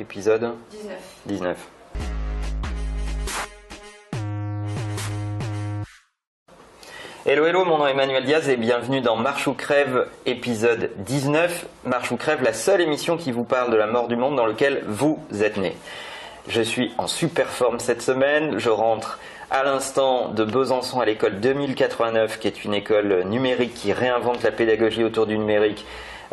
épisode 19. 19. Hello hello, mon nom est Emmanuel Diaz et bienvenue dans Marche ou Crève épisode 19. Marche ou Crève, la seule émission qui vous parle de la mort du monde dans lequel vous êtes né. Je suis en super forme cette semaine, je rentre à l'instant de Besançon à l'école 2089 qui est une école numérique qui réinvente la pédagogie autour du numérique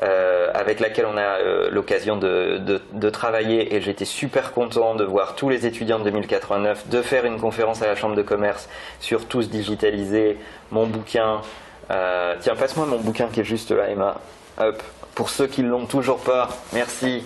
euh, avec laquelle on a euh, l'occasion de, de- travailler et j'étais super content de voir tous les étudiants de 2089 de faire une conférence à la chambre de commerce sur tous digitaliser mon bouquin. Euh, tiens, passe-moi mon bouquin qui est juste là, Emma. Hop. Pour ceux qui l'ont toujours pas, merci.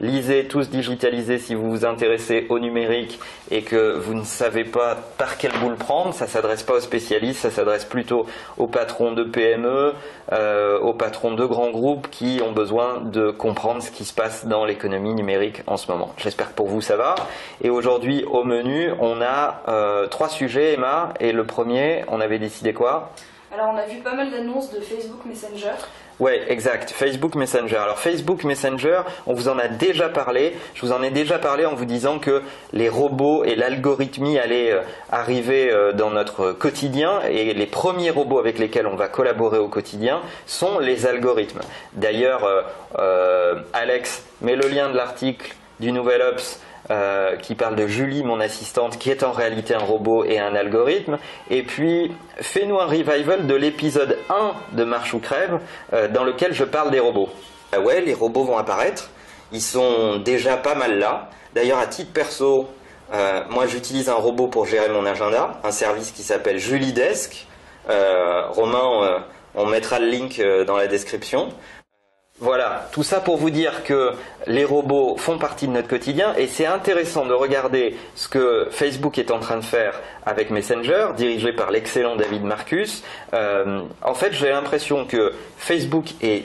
Lisez tous digitalisés si vous vous intéressez au numérique et que vous ne savez pas par quel bout le prendre. Ça s'adresse pas aux spécialistes, ça s'adresse plutôt aux patrons de PME, euh, aux patrons de grands groupes qui ont besoin de comprendre ce qui se passe dans l'économie numérique en ce moment. J'espère que pour vous ça va. Et aujourd'hui au menu, on a euh, trois sujets, Emma. Et le premier, on avait décidé quoi? Alors, on a vu pas mal d'annonces de Facebook Messenger. Ouais, exact. Facebook Messenger. Alors Facebook Messenger, on vous en a déjà parlé. Je vous en ai déjà parlé en vous disant que les robots et l'algorithmie allaient euh, arriver euh, dans notre quotidien et les premiers robots avec lesquels on va collaborer au quotidien sont les algorithmes. D'ailleurs, euh, Alex met le lien de l'article du Nouvel Ops euh, qui parle de Julie, mon assistante, qui est en réalité un robot et un algorithme. Et puis, fais-nous un revival de l'épisode 1 de Marche ou Crève, euh, dans lequel je parle des robots. Ah ouais, les robots vont apparaître. Ils sont déjà pas mal là. D'ailleurs, à titre perso, euh, moi j'utilise un robot pour gérer mon agenda, un service qui s'appelle Julidesk. Euh, Romain, on mettra le link dans la description. Voilà, tout ça pour vous dire que les robots font partie de notre quotidien et c'est intéressant de regarder ce que Facebook est en train de faire avec Messenger, dirigé par l'excellent David Marcus. Euh, en fait, j'ai l'impression que Facebook est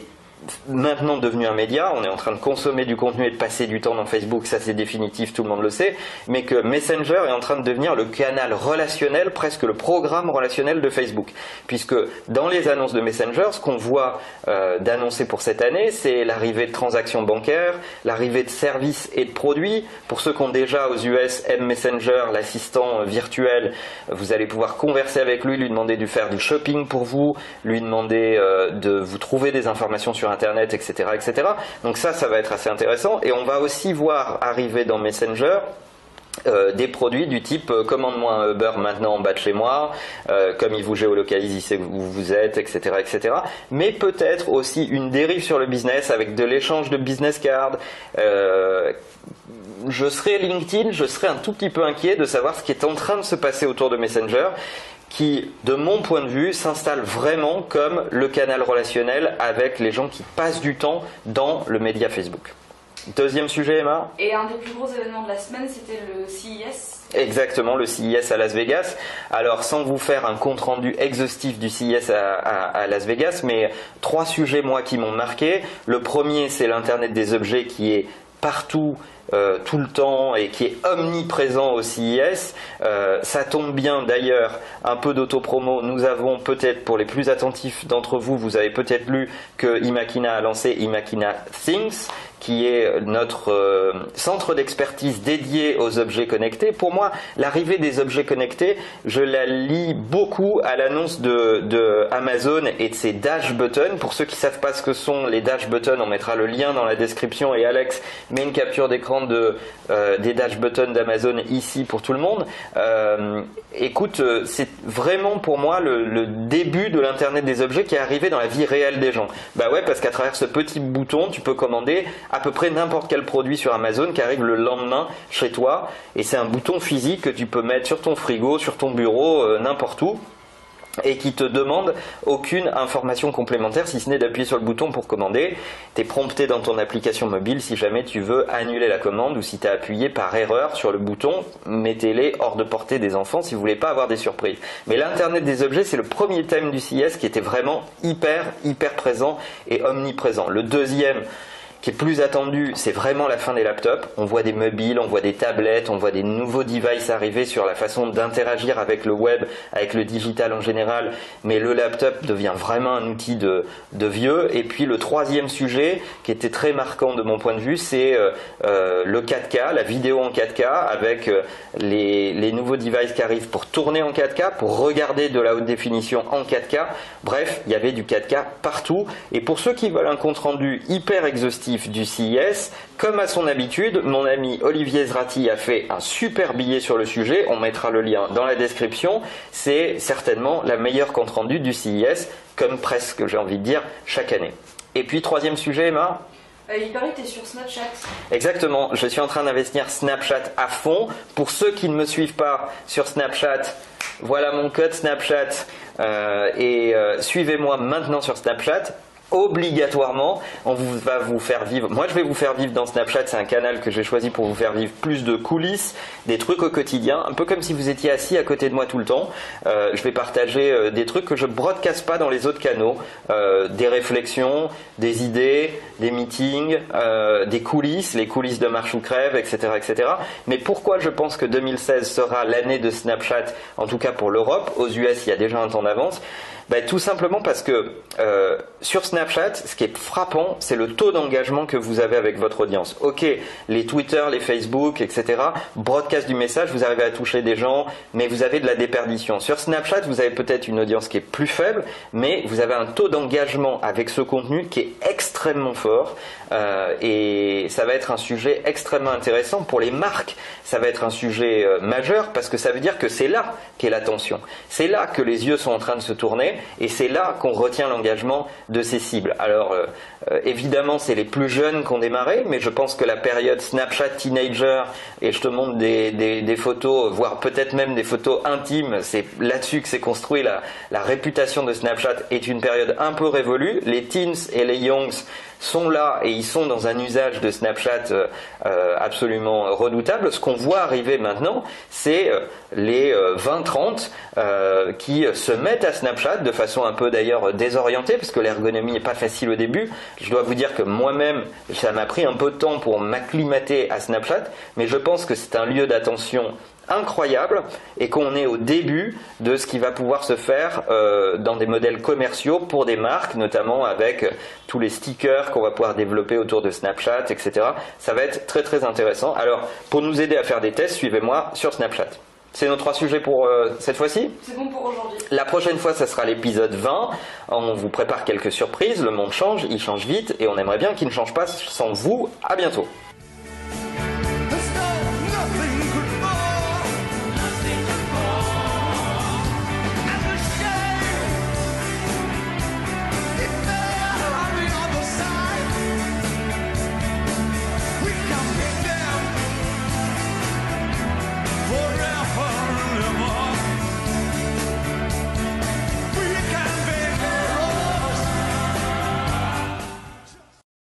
maintenant devenu un média, on est en train de consommer du contenu et de passer du temps dans Facebook, ça c'est définitif, tout le monde le sait, mais que Messenger est en train de devenir le canal relationnel, presque le programme relationnel de Facebook. Puisque dans les annonces de Messenger, ce qu'on voit euh, d'annoncer pour cette année, c'est l'arrivée de transactions bancaires, l'arrivée de services et de produits. Pour ceux qui ont déjà aux US M Messenger, l'assistant euh, virtuel, vous allez pouvoir converser avec lui, lui demander de faire du shopping pour vous, lui demander euh, de vous trouver des informations sur Internet, etc., etc. Donc ça, ça va être assez intéressant. Et on va aussi voir arriver dans Messenger euh, des produits du type euh, commande-moi un Uber maintenant en bas de chez moi, euh, comme il vous géolocalise, il sait où vous êtes, etc., etc. Mais peut-être aussi une dérive sur le business avec de l'échange de business cards. Je serais LinkedIn, je serais un tout petit peu inquiet de savoir ce qui est en train de se passer autour de Messenger qui, de mon point de vue, s'installe vraiment comme le canal relationnel avec les gens qui passent du temps dans le média Facebook. Deuxième sujet, Emma Et un des plus gros événements de la semaine, c'était le CES. Exactement, le CIS à Las Vegas. Alors, sans vous faire un compte rendu exhaustif du CIS à, à- à Las Vegas, mais trois sujets, moi, qui m'ont marqué. Le premier, c'est l'Internet des objets qui est partout, euh, tout le temps et qui est omniprésent au CIS. Euh, ça tombe bien d'ailleurs, un peu d'autopromo. Nous avons peut-être, pour les plus attentifs d'entre vous, vous avez peut-être lu que Imakina a lancé Imakina Things, qui est notre euh, centre d'expertise dédié aux objets connectés. Pour moi, l'arrivée des objets connectés, je la lis beaucoup à l'annonce de, de Amazon et de ses dash buttons. Pour ceux qui savent pas ce que sont les dash buttons, on mettra le lien dans la description et Alex met une capture d'écran de, euh, des dash buttons d'Amazon ici pour tout le monde. Euh, écoute, c'est vraiment pour moi le, le début de l'Internet des objets qui est arrivé dans la vie réelle des gens. Bah ouais, parce qu'à travers ce petit bouton, tu peux commander à peu près n'importe quel produit sur Amazon qui arrive le lendemain chez toi. Et c'est un bouton physique que tu peux mettre sur ton frigo, sur ton bureau, euh, n'importe où et qui te demande aucune information complémentaire si ce n'est d'appuyer sur le bouton pour commander. Tu es prompté dans ton application mobile si jamais tu veux annuler la commande ou si tu as appuyé par erreur sur le bouton, mettez-les hors de portée des enfants si vous voulez pas avoir des surprises. Mais l'Internet des objets, c'est le premier thème du CIS qui était vraiment hyper, hyper présent et omniprésent. Le deuxième, qui est plus attendu, c'est vraiment la fin des laptops. On voit des mobiles, on voit des tablettes, on voit des nouveaux devices arriver sur la façon d'interagir avec le web, avec le digital en général. Mais le laptop devient vraiment un outil de, vieux. Et puis le troisième sujet, qui était très marquant de mon point de vue, c'est euh, euh, le 4K, la vidéo en 4K, avec euh, les, les nouveaux devices qui arrivent pour tourner en 4K, pour regarder de la haute définition en 4K. Bref, il y avait du 4K partout. Et pour ceux qui veulent un compte rendu hyper exhaustif, du CIS. Comme à son habitude, mon ami Olivier Zrati a fait un super billet sur le sujet. On mettra le lien dans la description. C'est certainement la meilleure compte rendu du CIS, comme presque, j'ai envie de dire, chaque année. Et puis, troisième sujet, Emma euh, il paraît que tu es sur Snapchat. Exactement, je suis en train d'investir Snapchat à fond. Pour ceux qui ne me suivent pas sur Snapchat, voilà mon code Snapchat. Euh, et euh, suivez-moi maintenant sur Snapchat obligatoirement, on vous, va vous faire vivre. Moi, je vais vous faire vivre dans Snapchat. C'est un canal que j'ai choisi pour vous faire vivre plus de coulisses, des trucs au quotidien, un peu comme si vous étiez assis à côté de moi tout le temps. Euh, je vais partager euh, des trucs que je broadcast pas dans les autres canaux, euh, des réflexions, des idées, des meetings, des coulisses, les coulisses de marche ou crève, etc., etc. Mais pourquoi je pense que 2016 sera l'année de Snapchat, en tout cas pour l'Europe? Aux US, il y a déjà un temps d'avance. Ben, tout simplement parce que euh, sur Snapchat, ce qui est frappant, c'est le taux d'engagement que vous avez avec votre audience. Ok, les Twitter, les Facebook, etc., broadcast du message, vous arrivez à toucher des gens, mais vous avez de la déperdition. Sur Snapchat, vous avez peut-être une audience qui est plus faible, mais vous avez un taux d'engagement avec ce contenu qui est extrêmement fort, euh, et ça va être un sujet extrêmement intéressant pour les marques. Ça va être un sujet euh, majeur parce que ça veut dire que c'est là qu'est l'attention. C'est là que les yeux sont en train de se tourner et c'est là qu'on retient l'engagement de ces cibles. Alors euh, évidemment, c'est les plus jeunes qui ont démarré, mais je pense que la période Snapchat teenager, et je te montre des, photos, voire peut-être même des photos intimes, c'est là-dessus que s'est construit la, la réputation de Snapchat, est une période un peu révolue. Les teens et les youngs times sont là et ils sont dans un usage de Snapchat euh, euh, absolument redoutable. Ce qu'on voit arriver maintenant, c'est euh, les 20-30 qui se mettent à Snapchat de façon un peu d'ailleurs désorientée parce que l'ergonomie n'est pas facile au début. Je dois vous dire que moi-même, ça m'a pris un peu de temps pour m'acclimater à Snapchat, mais je pense que c'est un lieu d'attention incroyable et qu'on est au début de ce qui va pouvoir se faire dans des modèles commerciaux pour des marques, notamment avec tous les stickers qu'on va pouvoir développer autour de Snapchat, etc. Ça va être très très intéressant. Alors, pour nous aider à faire des tests, suivez-moi sur Snapchat. C'est nos trois sujets pour euh, cette fois-ci C'est bon pour aujourd'hui. La prochaine fois, ça sera l'épisode 20. On vous prépare quelques surprises. Le monde change, il change vite et on aimerait bien qu'il ne change pas sans vous. À bientôt.